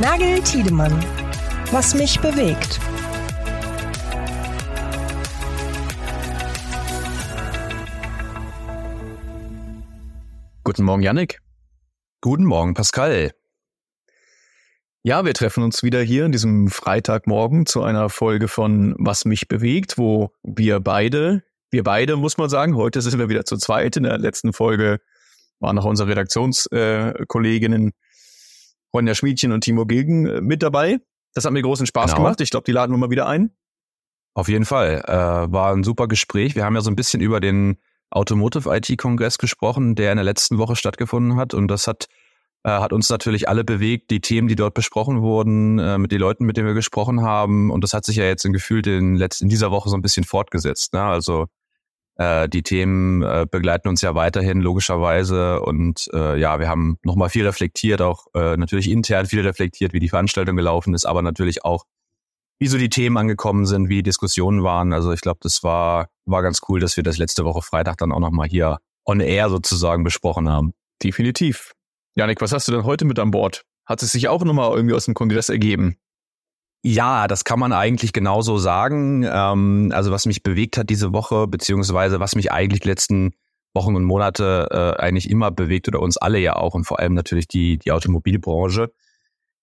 Nagel Tiedemann. Was mich bewegt. Guten Morgen, Yannick. Guten Morgen, Pascal. Ja, wir treffen uns wieder hier in diesem Freitagmorgen zu einer Folge von Was mich bewegt, wo wir beide, wir beide muss man sagen, heute sind wir wieder zu zweit. In der letzten Folge waren noch unsere Redaktionskolleginnen Ronja Schmiedchen und Timo Gilgen äh, mit dabei. Das hat mir großen Spaß genau. gemacht. Ich glaube, die laden wir mal wieder ein. Auf jeden Fall. Äh, war ein super Gespräch. Wir haben ja so ein bisschen über den Automotive IT-Kongress gesprochen, der in der letzten Woche stattgefunden hat. Und das hat äh, hat uns natürlich alle bewegt, die Themen, die dort besprochen wurden, äh, mit den Leuten, mit denen wir gesprochen haben. Und das hat sich ja jetzt in gefühlt in, letzten, in dieser Woche so ein bisschen fortgesetzt. Ne? Also äh, die Themen äh, begleiten uns ja weiterhin logischerweise und äh, ja, wir haben nochmal viel reflektiert, auch äh, natürlich intern viel reflektiert, wie die Veranstaltung gelaufen ist, aber natürlich auch, wie so die Themen angekommen sind, wie Diskussionen waren. Also ich glaube, das war war ganz cool, dass wir das letzte Woche Freitag dann auch nochmal hier on air sozusagen besprochen haben. Definitiv. Janik, was hast du denn heute mit an Bord? Hat es sich auch nochmal irgendwie aus dem Kongress ergeben? Ja, das kann man eigentlich genauso sagen. Ähm, also was mich bewegt hat diese Woche, beziehungsweise was mich eigentlich die letzten Wochen und Monate äh, eigentlich immer bewegt oder uns alle ja auch und vor allem natürlich die, die Automobilbranche,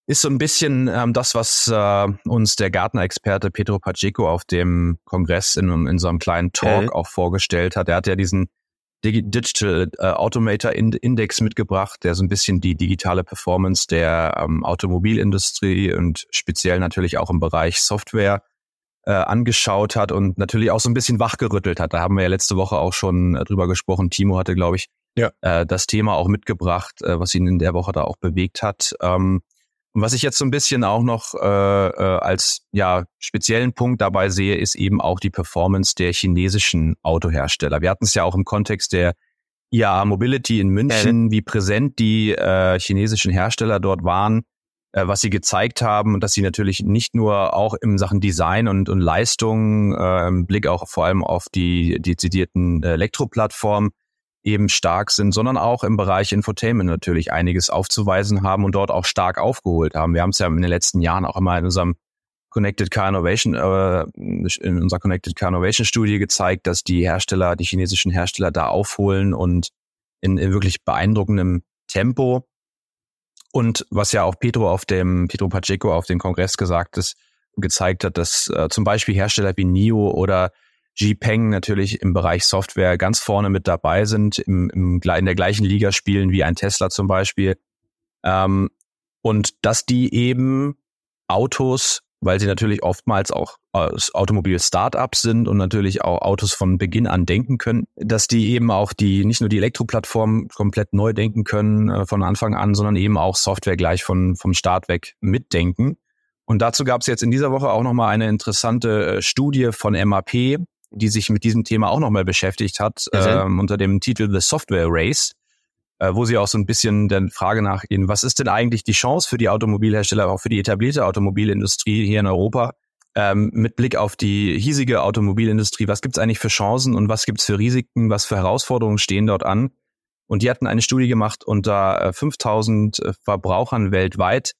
ist so ein bisschen ähm, das, was äh, uns der Gartner-Experte Pedro Pacheco auf dem Kongress in, in so einem kleinen Talk okay. auch vorgestellt hat. Er hat ja diesen Digital äh, Automator Index mitgebracht, der so ein bisschen die digitale Performance der ähm, Automobilindustrie und speziell natürlich auch im Bereich Software äh, angeschaut hat und natürlich auch so ein bisschen wachgerüttelt hat. Da haben wir ja letzte Woche auch schon äh, drüber gesprochen. Timo hatte, glaube ich, ja. äh, das Thema auch mitgebracht, äh, was ihn in der Woche da auch bewegt hat. Ähm, und was ich jetzt so ein bisschen auch noch äh, äh, als ja speziellen Punkt dabei sehe, ist eben auch die Performance der chinesischen Autohersteller. Wir hatten es ja auch im Kontext der IAA Mobility in München, ja. wie präsent die äh, chinesischen Hersteller dort waren, äh, was sie gezeigt haben und dass sie natürlich nicht nur auch in Sachen Design und, und Leistung, äh, im Blick auch vor allem auf die dezidierten Elektroplattformen, eben stark sind, sondern auch im Bereich Infotainment natürlich einiges aufzuweisen haben und dort auch stark aufgeholt haben. Wir haben es ja in den letzten Jahren auch immer in unserem Connected Car Innovation, äh, in unserer Connected Car Innovation Studie gezeigt, dass die Hersteller, die chinesischen Hersteller da aufholen und in, in wirklich beeindruckendem Tempo. Und was ja auch Pedro auf dem, Pedro Pacheco auf dem Kongress gesagt ist, gezeigt hat, dass äh, zum Beispiel Hersteller wie NIO oder G-Peng natürlich im Bereich Software ganz vorne mit dabei sind, im, im, in der gleichen Liga spielen wie ein Tesla zum Beispiel. Ähm, und dass die eben Autos, weil sie natürlich oftmals auch Automobil-Startups sind und natürlich auch Autos von Beginn an denken können, dass die eben auch die, nicht nur die Elektroplattform komplett neu denken können äh, von Anfang an, sondern eben auch Software gleich von, vom Start weg mitdenken. Und dazu gab es jetzt in dieser Woche auch nochmal eine interessante äh, Studie von MAP, die sich mit diesem Thema auch nochmal beschäftigt hat, ähm, unter dem Titel The Software Race, äh, wo sie auch so ein bisschen der Frage nachgehen, was ist denn eigentlich die Chance für die Automobilhersteller, auch für die etablierte Automobilindustrie hier in Europa, ähm, mit Blick auf die hiesige Automobilindustrie, was gibt es eigentlich für Chancen und was gibt es für Risiken, was für Herausforderungen stehen dort an? Und die hatten eine Studie gemacht unter 5000 äh, Verbrauchern weltweit,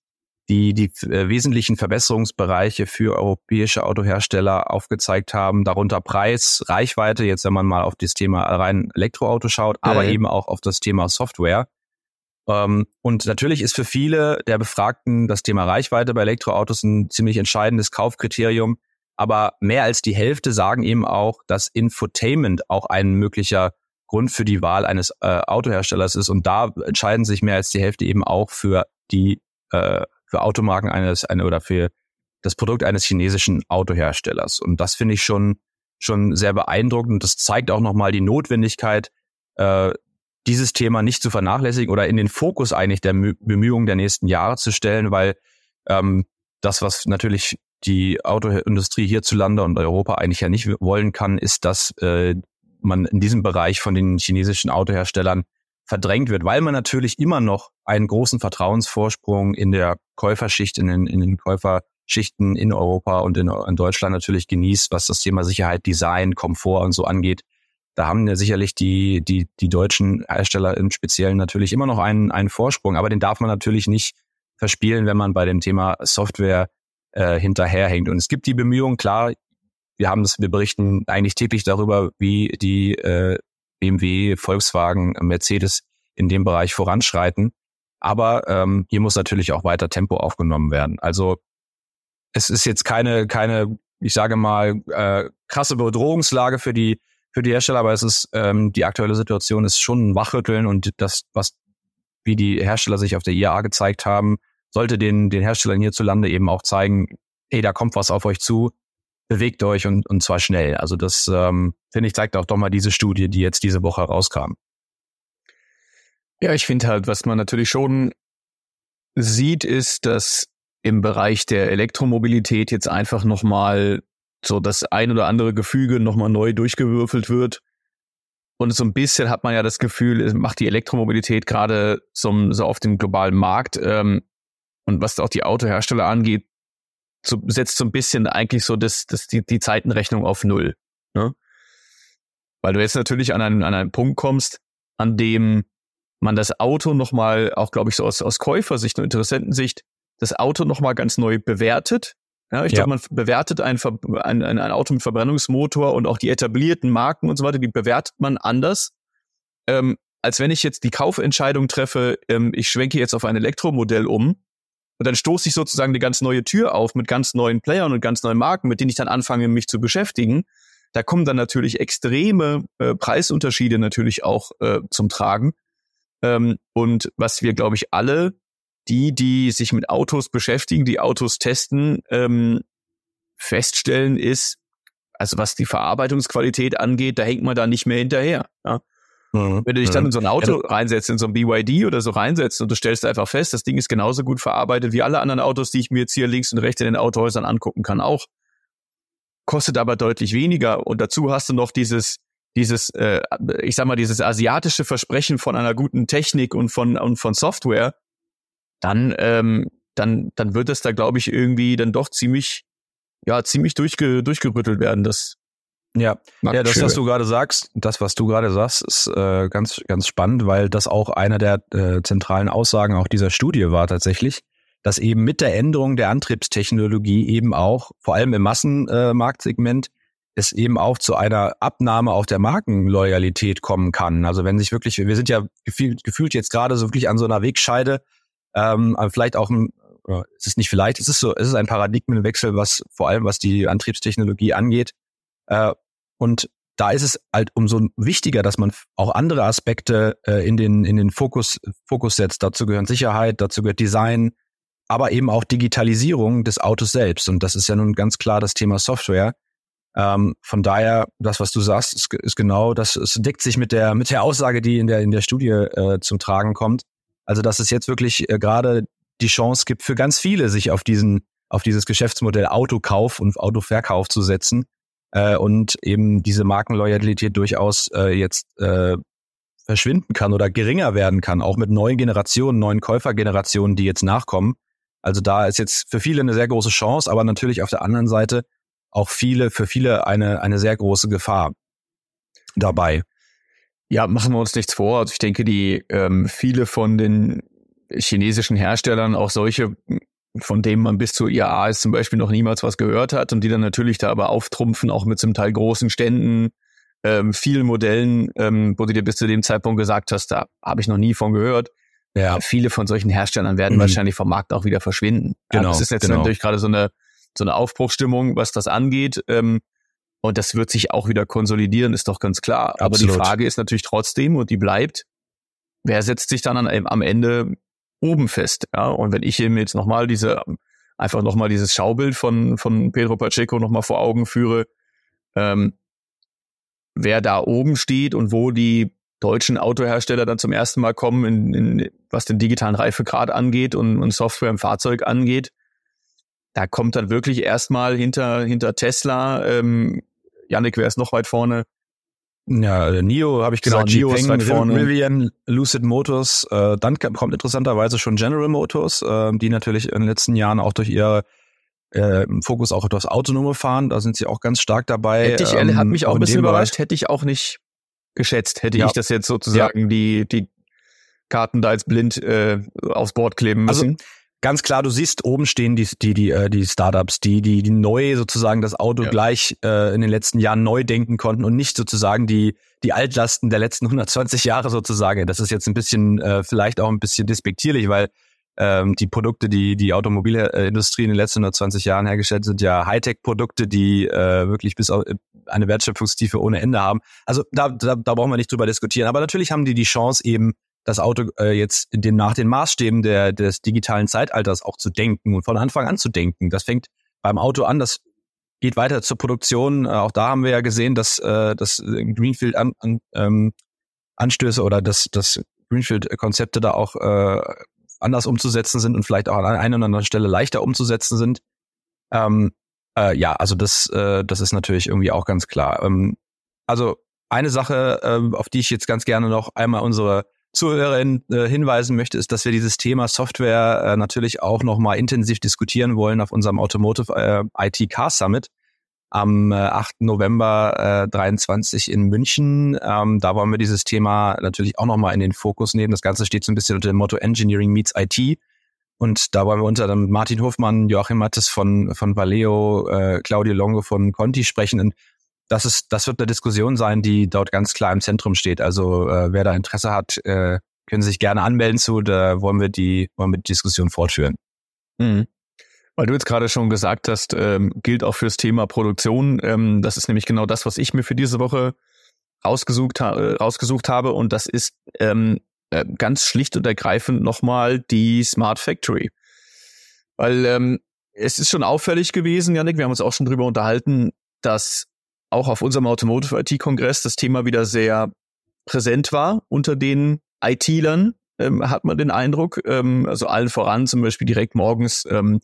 die die äh, wesentlichen Verbesserungsbereiche für europäische Autohersteller aufgezeigt haben, darunter Preis, Reichweite, jetzt wenn man mal auf das Thema rein Elektroauto schaut, aber eben auch auf das Thema Software. Ähm, und natürlich ist für viele der Befragten das Thema Reichweite bei Elektroautos ein ziemlich entscheidendes Kaufkriterium. Aber mehr als die Hälfte sagen eben auch, dass Infotainment auch ein möglicher Grund für die Wahl eines äh, Autoherstellers ist. Und da entscheiden sich mehr als die Hälfte eben auch für die äh, für Automarken eines eine, oder für das Produkt eines chinesischen Autoherstellers. Und das finde ich schon, schon sehr beeindruckend. Und das zeigt auch nochmal die Notwendigkeit, äh, dieses Thema nicht zu vernachlässigen oder in den Fokus eigentlich der Bemühungen der nächsten Jahre zu stellen, weil ähm, das, was natürlich die Autoindustrie hierzulande und Europa eigentlich ja nicht wollen kann, ist, dass äh, man in diesem Bereich von den chinesischen Autoherstellern verdrängt wird, weil man natürlich immer noch einen großen Vertrauensvorsprung in der Käuferschicht, in den, in den Käuferschichten in Europa und in, in Deutschland natürlich genießt, was das Thema Sicherheit, Design, Komfort und so angeht. Da haben ja sicherlich die, die, die deutschen Hersteller im Speziellen natürlich immer noch einen, einen Vorsprung, aber den darf man natürlich nicht verspielen, wenn man bei dem Thema Software äh, hinterherhängt. Und es gibt die Bemühungen, klar, wir haben es, wir berichten eigentlich täglich darüber, wie die äh, BMW, Volkswagen, Mercedes in dem Bereich voranschreiten. Aber ähm, hier muss natürlich auch weiter Tempo aufgenommen werden. Also es ist jetzt keine, keine, ich sage mal, äh, krasse Bedrohungslage für die für die Hersteller, aber es ist ähm, die aktuelle Situation ist schon ein Wachrütteln und das, was wie die Hersteller sich auf der IAA gezeigt haben, sollte den den Herstellern hierzulande eben auch zeigen, hey, da kommt was auf euch zu, bewegt euch und, und zwar schnell. Also das, ähm, finde ich, zeigt auch doch mal diese Studie, die jetzt diese Woche rauskam. Ja, ich finde halt, was man natürlich schon sieht, ist, dass im Bereich der Elektromobilität jetzt einfach nochmal so das ein oder andere Gefüge nochmal neu durchgewürfelt wird. Und so ein bisschen hat man ja das Gefühl, macht die Elektromobilität gerade so, so auf dem globalen Markt ähm, und was auch die Autohersteller angeht, so, setzt so ein bisschen eigentlich so das, das, die, die Zeitenrechnung auf Null. Ne? Weil du jetzt natürlich an einen, an einen Punkt kommst, an dem man das Auto nochmal, auch glaube ich so aus, aus Käufersicht und Interessentensicht, das Auto nochmal ganz neu bewertet. Ja, ich ja. glaube, man bewertet ein, ein, ein, Auto mit Verbrennungsmotor und auch die etablierten Marken und so weiter, die bewertet man anders, ähm, als wenn ich jetzt die Kaufentscheidung treffe, ähm, ich schwenke jetzt auf ein Elektromodell um und dann stoße ich sozusagen eine ganz neue Tür auf mit ganz neuen Playern und ganz neuen Marken, mit denen ich dann anfange, mich zu beschäftigen. Da kommen dann natürlich extreme äh, Preisunterschiede natürlich auch äh, zum Tragen. Ähm, und was wir, glaube ich, alle, die, die sich mit Autos beschäftigen, die Autos testen, ähm, feststellen, ist, also was die Verarbeitungsqualität angeht, da hängt man da nicht mehr hinterher. Ja? Mhm. Wenn du dich dann mhm. in so ein Auto ja. reinsetzt, in so ein BYD oder so reinsetzt und du stellst einfach fest, das Ding ist genauso gut verarbeitet wie alle anderen Autos, die ich mir jetzt hier links und rechts in den Autohäusern angucken kann, auch. Kostet aber deutlich weniger und dazu hast du noch dieses, dieses, äh, ich sag mal, dieses asiatische Versprechen von einer guten Technik und von, und von Software, dann, ähm, dann, dann wird es da, glaube ich, irgendwie dann doch ziemlich, ja, ziemlich durchge, durchgerüttelt werden, das, ja, ja, das, was du gerade sagst, das, was du gerade sagst, ist äh, ganz, ganz spannend, weil das auch einer der äh, zentralen Aussagen auch dieser Studie war tatsächlich, dass eben mit der Änderung der Antriebstechnologie eben auch, vor allem im Massenmarktsegment, äh, es eben auch zu einer Abnahme auf der Markenloyalität kommen kann. Also wenn sich wirklich, wir sind ja gefühlt, gefühlt jetzt gerade so wirklich an so einer Wegscheide, ähm, vielleicht auch ein, es ist nicht vielleicht, es ist so, es ist ein Paradigmenwechsel, was vor allem was die Antriebstechnologie angeht, äh, und da ist es halt umso wichtiger, dass man auch andere Aspekte äh, in den in den Fokus Fokus setzt. Dazu gehören Sicherheit, dazu gehört Design, aber eben auch Digitalisierung des Autos selbst. Und das ist ja nun ganz klar das Thema Software. Ähm, von daher, das, was du sagst, ist, ist genau, das es deckt sich mit der mit der Aussage, die in der in der Studie äh, zum Tragen kommt. Also, dass es jetzt wirklich äh, gerade die Chance gibt für ganz viele, sich auf diesen auf dieses Geschäftsmodell Autokauf und Autoverkauf zu setzen äh, und eben diese Markenloyalität durchaus äh, jetzt äh, verschwinden kann oder geringer werden kann, auch mit neuen Generationen, neuen Käufergenerationen, die jetzt nachkommen. Also da ist jetzt für viele eine sehr große Chance, aber natürlich auf der anderen Seite auch viele, für viele eine, eine sehr große Gefahr dabei. Ja, machen wir uns nichts vor. Also ich denke, die ähm, viele von den chinesischen Herstellern, auch solche von dem man bis zur IAA zum Beispiel noch niemals was gehört hat und die dann natürlich da aber auftrumpfen, auch mit zum Teil großen Ständen, ähm, vielen Modellen, ähm, wo du dir bis zu dem Zeitpunkt gesagt hast, da habe ich noch nie von gehört. Ja. Viele von solchen Herstellern werden mhm. wahrscheinlich vom Markt auch wieder verschwinden. Genau. Ja, das ist jetzt genau. natürlich gerade so eine, so eine Aufbruchstimmung, was das angeht. Ähm, und das wird sich auch wieder konsolidieren, ist doch ganz klar. Absolut. Aber die Frage ist natürlich trotzdem, und die bleibt, wer setzt sich dann an, am Ende oben fest. Ja? Und wenn ich ihm jetzt nochmal diese, einfach nochmal dieses Schaubild von, von Pedro Pacheco nochmal vor Augen führe, ähm, wer da oben steht und wo die deutschen Autohersteller dann zum ersten Mal kommen, in, in, was den digitalen Reifegrad angeht und, und Software im Fahrzeug angeht, da kommt dann wirklich erstmal hinter, hinter Tesla, ähm, Yannick, wer ist noch weit vorne? Ja, äh, NIO habe ich genau, gesagt, NIO ist weit vorne. Rivian, Lucid Motors, äh, dann kommt interessanterweise schon General Motors, äh, die natürlich in den letzten Jahren auch durch ihr äh, Fokus auch auf das autonome Fahren, da sind sie auch ganz stark dabei. Hätte ich, ähm, hat mich auch ein bisschen überrascht, hätte ich auch nicht geschätzt, hätte ja. ich das jetzt sozusagen ja. die, die Karten da als blind äh, aufs Board kleben also müssen. Also, ganz klar, du siehst oben stehen die die die äh, die Startups, die die die neu sozusagen das Auto ja. gleich äh, in den letzten Jahren neu denken konnten und nicht sozusagen die die Altlasten der letzten 120 Jahre sozusagen. Das ist jetzt ein bisschen äh, vielleicht auch ein bisschen despektierlich, weil ähm, die Produkte, die die Automobilindustrie in den letzten 120 Jahren hergestellt sind, ja Hightech-Produkte, die äh, wirklich bis auf eine Wertschöpfungstiefe ohne Ende haben. Also da, da, da brauchen wir nicht drüber diskutieren. Aber natürlich haben die die Chance eben das Auto äh, jetzt den, nach den Maßstäben der, des digitalen Zeitalters auch zu denken und von Anfang an zu denken. Das fängt beim Auto an, das geht weiter zur Produktion. Äh, auch da haben wir ja gesehen, dass, äh, dass Greenfield an, an, ähm, Anstöße oder dass, dass Greenfield-Konzepte da auch äh, anders umzusetzen sind und vielleicht auch an einer oder anderen Stelle leichter umzusetzen sind. Ähm, äh, ja, also das, äh, das ist natürlich irgendwie auch ganz klar. Ähm, also eine Sache, äh, auf die ich jetzt ganz gerne noch einmal unsere Zuhörerin äh, hinweisen möchte, ist, dass wir dieses Thema Software äh, natürlich auch nochmal intensiv diskutieren wollen auf unserem Automotive äh, IT Car Summit am äh, 8. November äh, 23 in München. Ähm, da wollen wir dieses Thema natürlich auch nochmal in den Fokus nehmen. Das Ganze steht so ein bisschen unter dem Motto Engineering meets IT. Und da wollen wir unter dem Martin Hofmann, Joachim Mattes von, von Valeo, äh, Claudio Longo von Conti sprechen. Und das ist, das wird eine Diskussion sein, die dort ganz klar im Zentrum steht. Also äh, wer da Interesse hat, äh, können sich gerne anmelden zu. Da wollen wir die, wollen wir die Diskussion fortführen. Mhm. Weil du jetzt gerade schon gesagt hast, ähm, gilt auch fürs Thema Produktion. Ähm, das ist nämlich genau das, was ich mir für diese Woche rausgesucht, ha äh, rausgesucht habe. Und das ist ähm, äh, ganz schlicht und ergreifend nochmal die Smart Factory. Weil ähm, es ist schon auffällig gewesen, Janik, wir haben uns auch schon drüber unterhalten, dass auch auf unserem Automotive IT-Kongress das Thema wieder sehr präsent war unter den IT-Lern, ähm, hat man den Eindruck. Ähm, also allen voran zum Beispiel direkt morgens ähm,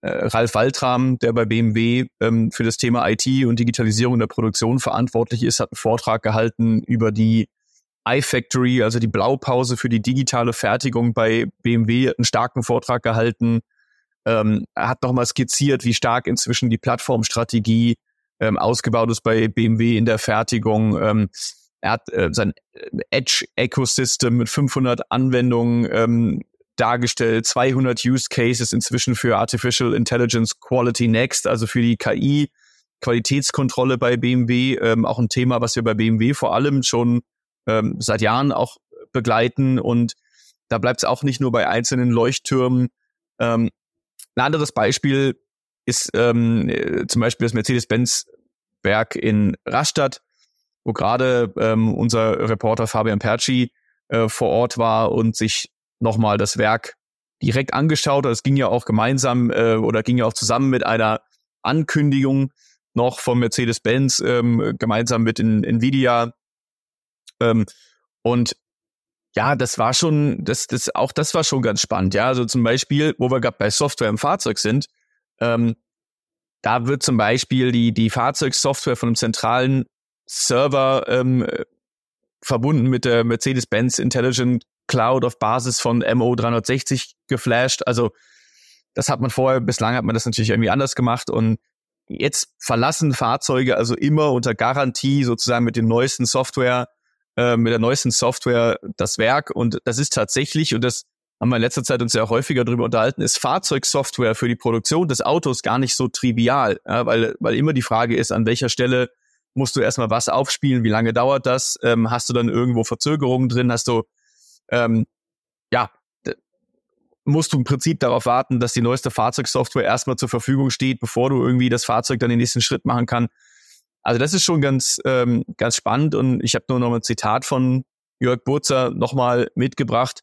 äh, Ralf Waltram, der bei BMW ähm, für das Thema IT und Digitalisierung der Produktion verantwortlich ist, hat einen Vortrag gehalten über die iFactory, also die Blaupause für die digitale Fertigung bei BMW, einen starken Vortrag gehalten. Ähm, hat nochmal skizziert, wie stark inzwischen die Plattformstrategie ähm, ausgebaut ist bei BMW in der Fertigung. Ähm, er hat äh, sein Edge-Ecosystem mit 500 Anwendungen ähm, dargestellt, 200 Use Cases inzwischen für Artificial Intelligence Quality Next, also für die KI. Qualitätskontrolle bei BMW, ähm, auch ein Thema, was wir bei BMW vor allem schon ähm, seit Jahren auch begleiten. Und da bleibt es auch nicht nur bei einzelnen Leuchttürmen. Ähm, ein anderes Beispiel ist ähm, äh, zum Beispiel das Mercedes-Benz-Werk in Rastatt, wo gerade ähm, unser Reporter Fabian Perci äh, vor Ort war und sich nochmal das Werk direkt angeschaut hat. Es ging ja auch gemeinsam äh, oder ging ja auch zusammen mit einer Ankündigung noch von Mercedes-Benz ähm, gemeinsam mit in, Nvidia. Ähm, und ja, das war schon, das, das, auch das war schon ganz spannend. Ja, also zum Beispiel, wo wir gerade bei Software im Fahrzeug sind, ähm, da wird zum Beispiel die, die Fahrzeugsoftware von einem zentralen Server ähm, verbunden mit der Mercedes-Benz Intelligent Cloud auf Basis von MO360 geflasht. Also das hat man vorher, bislang hat man das natürlich irgendwie anders gemacht und jetzt verlassen Fahrzeuge also immer unter Garantie sozusagen mit den neuesten Software, äh, mit der neuesten Software das Werk und das ist tatsächlich und das haben wir in letzter Zeit uns ja häufiger darüber unterhalten, ist Fahrzeugsoftware für die Produktion des Autos gar nicht so trivial, ja, weil, weil immer die Frage ist, an welcher Stelle musst du erstmal was aufspielen, wie lange dauert das, ähm, hast du dann irgendwo Verzögerungen drin, hast du, ähm, ja, musst du im Prinzip darauf warten, dass die neueste Fahrzeugsoftware erstmal zur Verfügung steht, bevor du irgendwie das Fahrzeug dann den nächsten Schritt machen kann. Also das ist schon ganz, ähm, ganz spannend und ich habe nur noch ein Zitat von Jörg Burzer nochmal mitgebracht.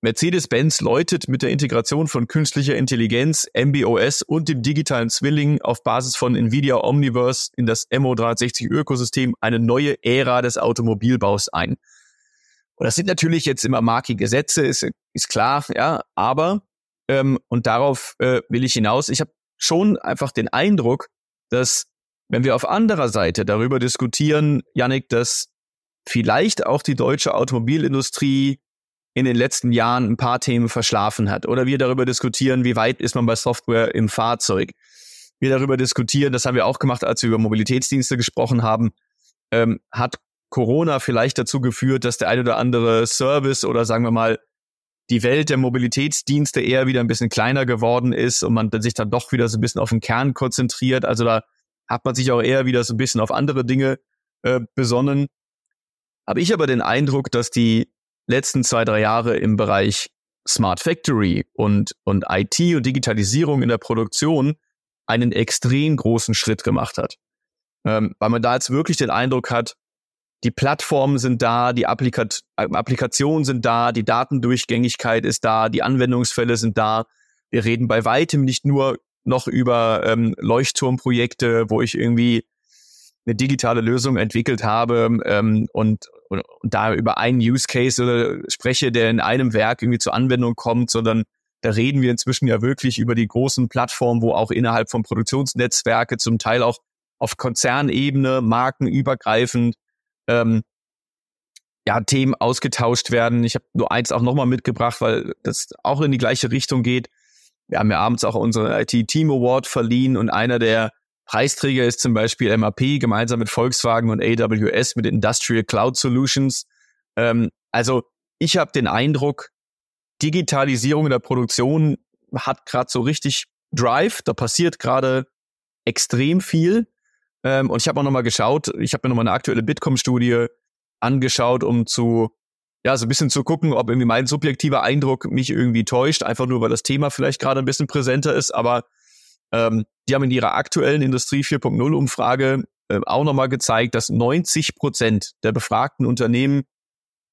Mercedes-Benz läutet mit der Integration von künstlicher Intelligenz, MBOS und dem digitalen Zwilling auf Basis von Nvidia Omniverse in das MO360-Ökosystem eine neue Ära des Automobilbaus ein. Und das sind natürlich jetzt immer markige Sätze, ist, ist klar, ja, aber, ähm, und darauf äh, will ich hinaus, ich habe schon einfach den Eindruck, dass wenn wir auf anderer Seite darüber diskutieren, Yannick, dass vielleicht auch die deutsche Automobilindustrie in den letzten Jahren ein paar Themen verschlafen hat. Oder wir darüber diskutieren, wie weit ist man bei Software im Fahrzeug. Wir darüber diskutieren, das haben wir auch gemacht, als wir über Mobilitätsdienste gesprochen haben, ähm, hat Corona vielleicht dazu geführt, dass der ein oder andere Service oder sagen wir mal die Welt der Mobilitätsdienste eher wieder ein bisschen kleiner geworden ist und man sich dann doch wieder so ein bisschen auf den Kern konzentriert. Also da hat man sich auch eher wieder so ein bisschen auf andere Dinge äh, besonnen. Habe ich aber den Eindruck, dass die letzten zwei, drei Jahre im Bereich Smart Factory und, und IT und Digitalisierung in der Produktion einen extrem großen Schritt gemacht hat. Ähm, weil man da jetzt wirklich den Eindruck hat, die Plattformen sind da, die Applikat Applikationen sind da, die Datendurchgängigkeit ist da, die Anwendungsfälle sind da. Wir reden bei weitem nicht nur noch über ähm, Leuchtturmprojekte, wo ich irgendwie eine digitale Lösung entwickelt habe ähm, und, und, und da über einen Use Case oder spreche, der in einem Werk irgendwie zur Anwendung kommt, sondern da reden wir inzwischen ja wirklich über die großen Plattformen, wo auch innerhalb von Produktionsnetzwerke zum Teil auch auf Konzernebene, markenübergreifend ähm, ja, Themen ausgetauscht werden. Ich habe nur eins auch nochmal mitgebracht, weil das auch in die gleiche Richtung geht. Wir haben ja abends auch unsere IT Team Award verliehen und einer der Preisträger ist zum Beispiel MAP gemeinsam mit Volkswagen und AWS mit Industrial Cloud Solutions. Ähm, also ich habe den Eindruck, Digitalisierung in der Produktion hat gerade so richtig Drive. Da passiert gerade extrem viel. Ähm, und ich habe auch nochmal geschaut, ich habe mir nochmal eine aktuelle Bitkom-Studie angeschaut, um zu, ja, so ein bisschen zu gucken, ob irgendwie mein subjektiver Eindruck mich irgendwie täuscht, einfach nur, weil das Thema vielleicht gerade ein bisschen präsenter ist. Aber ähm, die haben in ihrer aktuellen Industrie 4.0 Umfrage äh, auch nochmal gezeigt, dass 90 Prozent der befragten Unternehmen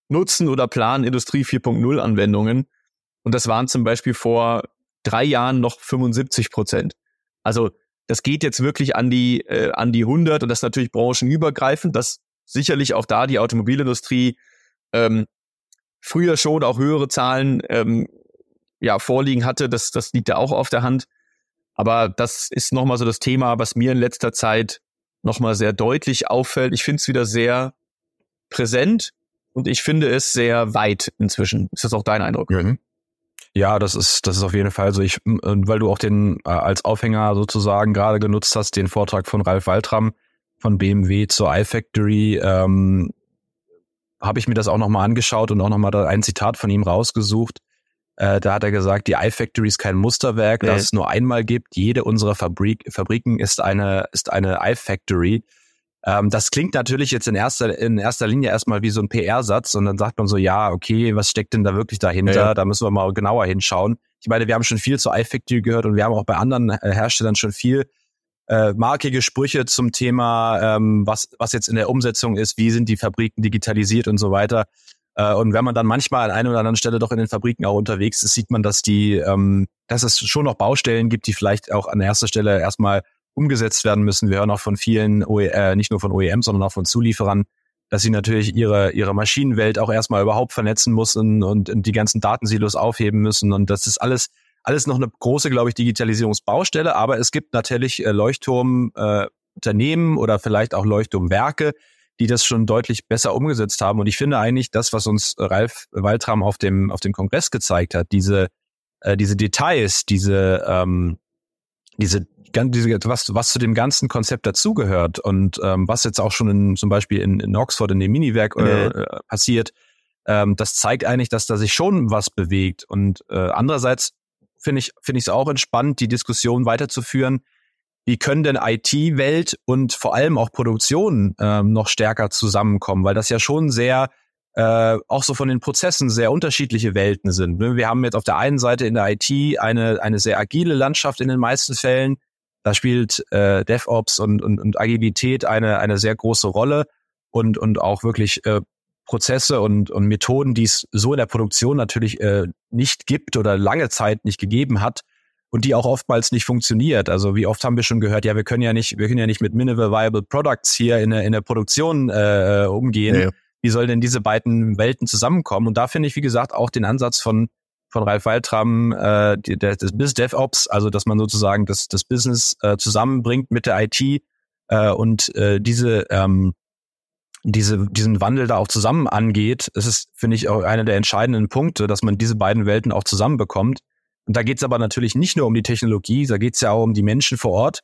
nutzen oder planen Industrie 4.0 Anwendungen. Und das waren zum Beispiel vor drei Jahren noch 75 Prozent. Also das geht jetzt wirklich an die, äh, an die 100 und das ist natürlich branchenübergreifend, dass sicherlich auch da die Automobilindustrie ähm, früher schon auch höhere Zahlen ähm, ja, vorliegen hatte. Das, das liegt ja auch auf der Hand. Aber das ist nochmal so das Thema, was mir in letzter Zeit nochmal sehr deutlich auffällt. Ich finde es wieder sehr präsent und ich finde es sehr weit inzwischen. Ist das auch dein Eindruck? Mhm. Ja, das ist, das ist auf jeden Fall so. Ich, weil du auch den äh, als Aufhänger sozusagen gerade genutzt hast, den Vortrag von Ralf Waltram von BMW zur iFactory, ähm, habe ich mir das auch nochmal angeschaut und auch nochmal ein Zitat von ihm rausgesucht. Äh, da hat er gesagt, die iFactory ist kein Musterwerk, nee. das es nur einmal gibt. Jede unserer Fabrik, Fabriken ist eine, ist eine iFactory. Ähm, das klingt natürlich jetzt in erster, in erster Linie erstmal wie so ein PR-Satz und dann sagt man so, ja, okay, was steckt denn da wirklich dahinter? Ja, ja. Da müssen wir mal genauer hinschauen. Ich meine, wir haben schon viel zu iFactory gehört und wir haben auch bei anderen äh, Herstellern schon viel äh, markige Sprüche zum Thema, ähm, was, was jetzt in der Umsetzung ist, wie sind die Fabriken digitalisiert und so weiter. Äh, und wenn man dann manchmal an einer oder anderen Stelle doch in den Fabriken auch unterwegs ist, sieht man, dass die, ähm, dass es schon noch Baustellen gibt, die vielleicht auch an erster Stelle erstmal umgesetzt werden müssen. Wir hören auch von vielen, äh, nicht nur von OEM, sondern auch von Zulieferern, dass sie natürlich ihre, ihre Maschinenwelt auch erstmal überhaupt vernetzen müssen und, die ganzen Datensilos aufheben müssen. Und das ist alles, alles noch eine große, glaube ich, Digitalisierungsbaustelle. Aber es gibt natürlich äh, Leuchtturmunternehmen oder vielleicht auch Leuchtturmwerke, die das schon deutlich besser umgesetzt haben. Und ich finde eigentlich das, was uns Ralf Waltram auf dem, auf dem Kongress gezeigt hat, diese, äh, diese Details, diese, ähm, diese diese, was, was zu dem ganzen Konzept dazugehört und ähm, was jetzt auch schon in, zum Beispiel in, in Oxford in dem Miniwerk äh, mhm. passiert, ähm, das zeigt eigentlich, dass da sich schon was bewegt. Und äh, andererseits finde ich finde ich es auch entspannt, die Diskussion weiterzuführen. Wie können denn IT-Welt und vor allem auch Produktion ähm, noch stärker zusammenkommen? Weil das ja schon sehr äh, auch so von den Prozessen sehr unterschiedliche Welten sind. Wir haben jetzt auf der einen Seite in der IT eine, eine sehr agile Landschaft in den meisten Fällen, da spielt äh, DevOps und, und, und Agilität eine, eine sehr große Rolle und, und auch wirklich äh, Prozesse und, und Methoden, die es so in der Produktion natürlich äh, nicht gibt oder lange Zeit nicht gegeben hat und die auch oftmals nicht funktioniert. Also wie oft haben wir schon gehört, ja, wir können ja nicht, wir können ja nicht mit Minimal Viable Products hier in der, in der Produktion äh, umgehen. Ja. Wie soll denn diese beiden Welten zusammenkommen? Und da finde ich, wie gesagt, auch den Ansatz von von Ralf Waltram, äh, der, das Biz DevOps, also dass man sozusagen das, das Business äh, zusammenbringt mit der IT äh, und äh, diese ähm, diese, diesen Wandel da auch zusammen angeht. Es ist, finde ich, auch einer der entscheidenden Punkte, dass man diese beiden Welten auch zusammenbekommt. Und da geht es aber natürlich nicht nur um die Technologie, da geht es ja auch um die Menschen vor Ort,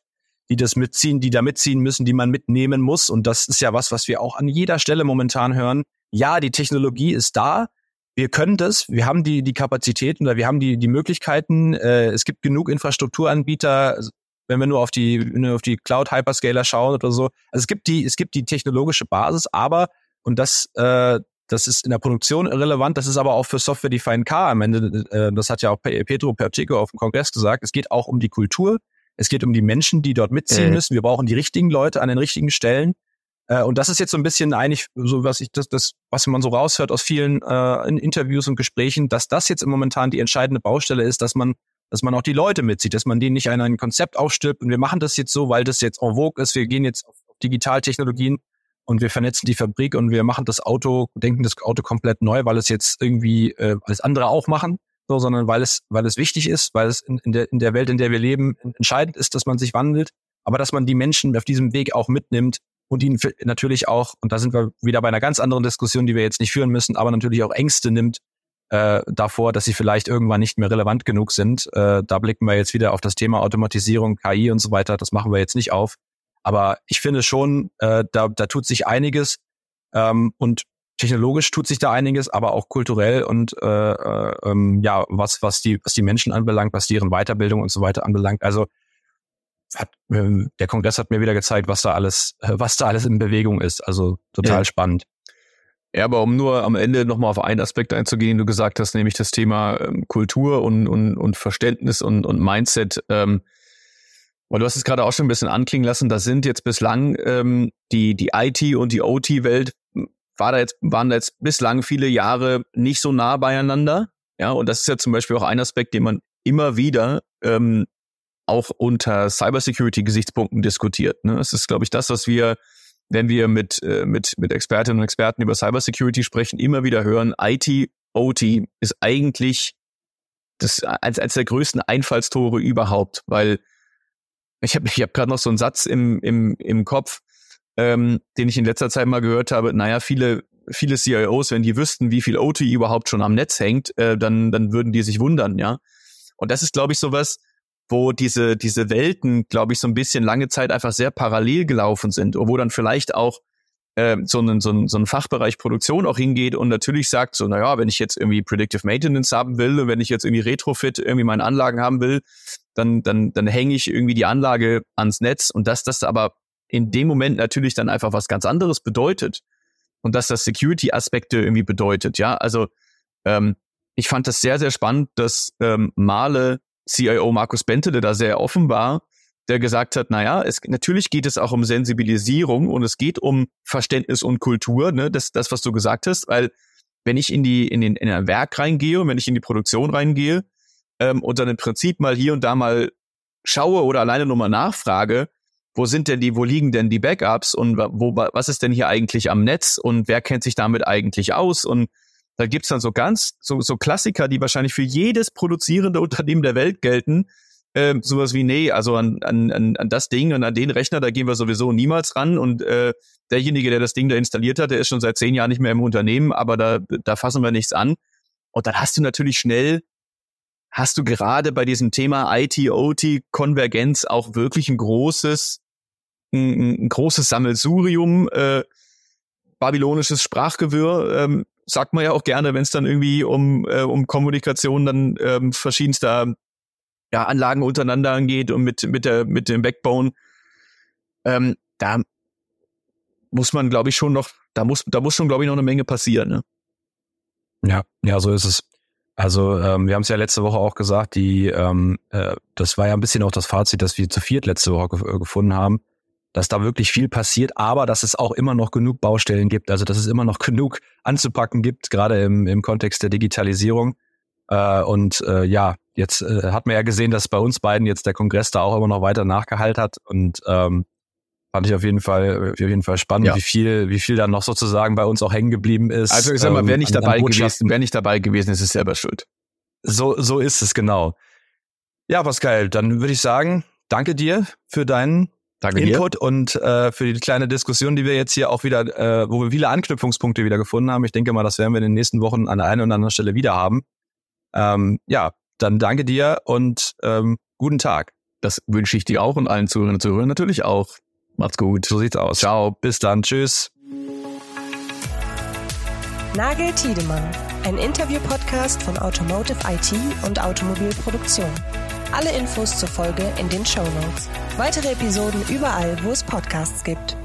die das mitziehen, die da mitziehen müssen, die man mitnehmen muss. Und das ist ja was, was wir auch an jeder Stelle momentan hören. Ja, die Technologie ist da, wir können das, wir haben die, die Kapazitäten oder wir haben die, die Möglichkeiten. Äh, es gibt genug Infrastrukturanbieter, wenn wir nur auf die, nur auf die Cloud-Hyperscaler schauen oder so. Also es gibt die, es gibt die technologische Basis, aber, und das, äh, das ist in der Produktion relevant, das ist aber auch für Software-Defined Car am Ende, äh, das hat ja auch Pedro Pertico auf dem Kongress gesagt, es geht auch um die Kultur, es geht um die Menschen, die dort mitziehen mhm. müssen. Wir brauchen die richtigen Leute an den richtigen Stellen. Äh, und das ist jetzt so ein bisschen eigentlich so, was ich das, das was man so raushört aus vielen äh, in Interviews und Gesprächen, dass das jetzt im momentan die entscheidende Baustelle ist, dass man dass man auch die Leute mitzieht, dass man denen nicht ein, ein Konzept aufstirbt und wir machen das jetzt so, weil das jetzt en vogue ist, wir gehen jetzt auf Digitaltechnologien und wir vernetzen die Fabrik und wir machen das Auto, denken das Auto komplett neu, weil es jetzt irgendwie äh, alles andere auch machen, so, sondern weil es, weil es wichtig ist, weil es in, in, der, in der Welt, in der wir leben, entscheidend ist, dass man sich wandelt, aber dass man die Menschen auf diesem Weg auch mitnimmt und ihnen natürlich auch, und da sind wir wieder bei einer ganz anderen Diskussion, die wir jetzt nicht führen müssen, aber natürlich auch Ängste nimmt äh, davor, dass sie vielleicht irgendwann nicht mehr relevant genug sind. Äh, da blicken wir jetzt wieder auf das Thema Automatisierung, KI und so weiter. Das machen wir jetzt nicht auf. Aber ich finde schon, äh, da, da tut sich einiges ähm, und technologisch tut sich da einiges, aber auch kulturell und äh, äh, ähm, ja, was was die was die Menschen anbelangt, was deren Weiterbildung und so weiter anbelangt. Also hat, äh, der Kongress hat mir wieder gezeigt, was da alles, äh, was da alles in Bewegung ist. Also total ja. spannend. Ja, aber um nur am Ende nochmal auf einen Aspekt einzugehen, du gesagt hast, nämlich das Thema ähm, Kultur und, und, und Verständnis und, und Mindset. Ähm, weil du hast es gerade auch schon ein bisschen anklingen lassen, da sind jetzt bislang ähm, die, die IT und die OT-Welt war da jetzt, waren da jetzt bislang viele Jahre nicht so nah beieinander. Ja, und das ist ja zum Beispiel auch ein Aspekt, den man immer wieder ähm, auch unter Cybersecurity-Gesichtspunkten diskutiert. Ne? Das ist, glaube ich, das, was wir, wenn wir mit, äh, mit, mit Expertinnen und Experten über Cybersecurity sprechen, immer wieder hören, IT, OT ist eigentlich das als, als der größten Einfallstore überhaupt, weil ich habe ich hab gerade noch so einen Satz im, im, im Kopf, ähm, den ich in letzter Zeit mal gehört habe. Naja, viele, viele CIOs, wenn die wüssten, wie viel OT überhaupt schon am Netz hängt, äh, dann, dann würden die sich wundern, ja. Und das ist, glaube ich, sowas, wo diese, diese Welten, glaube ich, so ein bisschen lange Zeit einfach sehr parallel gelaufen sind, wo dann vielleicht auch äh, so, ein, so, ein, so ein Fachbereich Produktion auch hingeht und natürlich sagt so, naja, wenn ich jetzt irgendwie Predictive Maintenance haben will wenn ich jetzt irgendwie Retrofit irgendwie meine Anlagen haben will, dann, dann, dann hänge ich irgendwie die Anlage ans Netz und dass das aber in dem Moment natürlich dann einfach was ganz anderes bedeutet und dass das Security-Aspekte irgendwie bedeutet, ja, also ähm, ich fand das sehr, sehr spannend, dass ähm, Male CIO Markus Bente, der da sehr offen war, der gesagt hat, naja, es, natürlich geht es auch um Sensibilisierung und es geht um Verständnis und Kultur, ne, das, das, was du gesagt hast, weil wenn ich in die, in den, in ein Werk reingehe und wenn ich in die Produktion reingehe, ähm, und dann im Prinzip mal hier und da mal schaue oder alleine nur mal nachfrage, wo sind denn die, wo liegen denn die Backups und wo, was ist denn hier eigentlich am Netz und wer kennt sich damit eigentlich aus und da gibt's dann so ganz, so, so Klassiker, die wahrscheinlich für jedes produzierende Unternehmen der Welt gelten. Ähm, sowas wie, nee, also an, an, an das Ding und an den Rechner, da gehen wir sowieso niemals ran. Und äh, derjenige, der das Ding da installiert hat, der ist schon seit zehn Jahren nicht mehr im Unternehmen, aber da, da fassen wir nichts an. Und dann hast du natürlich schnell, hast du gerade bei diesem Thema IT, OT, Konvergenz auch wirklich ein großes, ein, ein großes Sammelsurium, äh, babylonisches Sprachgewirr, ähm, sagt man ja auch gerne, wenn es dann irgendwie um, äh, um Kommunikation dann ähm, verschiedenster ja, Anlagen untereinander angeht und mit, mit, der, mit dem Backbone. Ähm, da muss man, glaube ich, schon noch, da muss, da muss schon, glaube ich, noch eine Menge passieren. Ne? Ja, ja, so ist es. Also ähm, wir haben es ja letzte Woche auch gesagt, die ähm, äh, das war ja ein bisschen auch das Fazit, das wir zu viert letzte Woche ge gefunden haben dass da wirklich viel passiert, aber dass es auch immer noch genug Baustellen gibt, also dass es immer noch genug anzupacken gibt, gerade im, im Kontext der Digitalisierung. Äh, und äh, ja, jetzt äh, hat man ja gesehen, dass bei uns beiden jetzt der Kongress da auch immer noch weiter nachgeheilt hat und ähm, fand ich auf jeden Fall auf jeden Fall spannend, ja. wie viel wie viel dann noch sozusagen bei uns auch hängen geblieben ist. Also ich sag mal, wer nicht ähm, dabei gewesen, wer nicht dabei gewesen ist, ist selber schuld. So so ist es genau. Ja, Pascal, dann würde ich sagen, danke dir für deinen Danke Input dir. und äh, für die kleine Diskussion, die wir jetzt hier auch wieder, äh, wo wir viele Anknüpfungspunkte wieder gefunden haben. Ich denke mal, das werden wir in den nächsten Wochen an der einen oder anderen Stelle wieder haben. Ähm, ja, dann danke dir und ähm, guten Tag. Das wünsche ich dir auch und allen Zuhörern und Zuhörern natürlich auch. Macht's gut. So sieht's aus. Ciao. Bis dann. Tschüss. Nagel Tiedemann ein Interview-Podcast von Automotive IT und Automobilproduktion. Alle Infos zur Folge in den Show Notes. Weitere Episoden überall, wo es Podcasts gibt.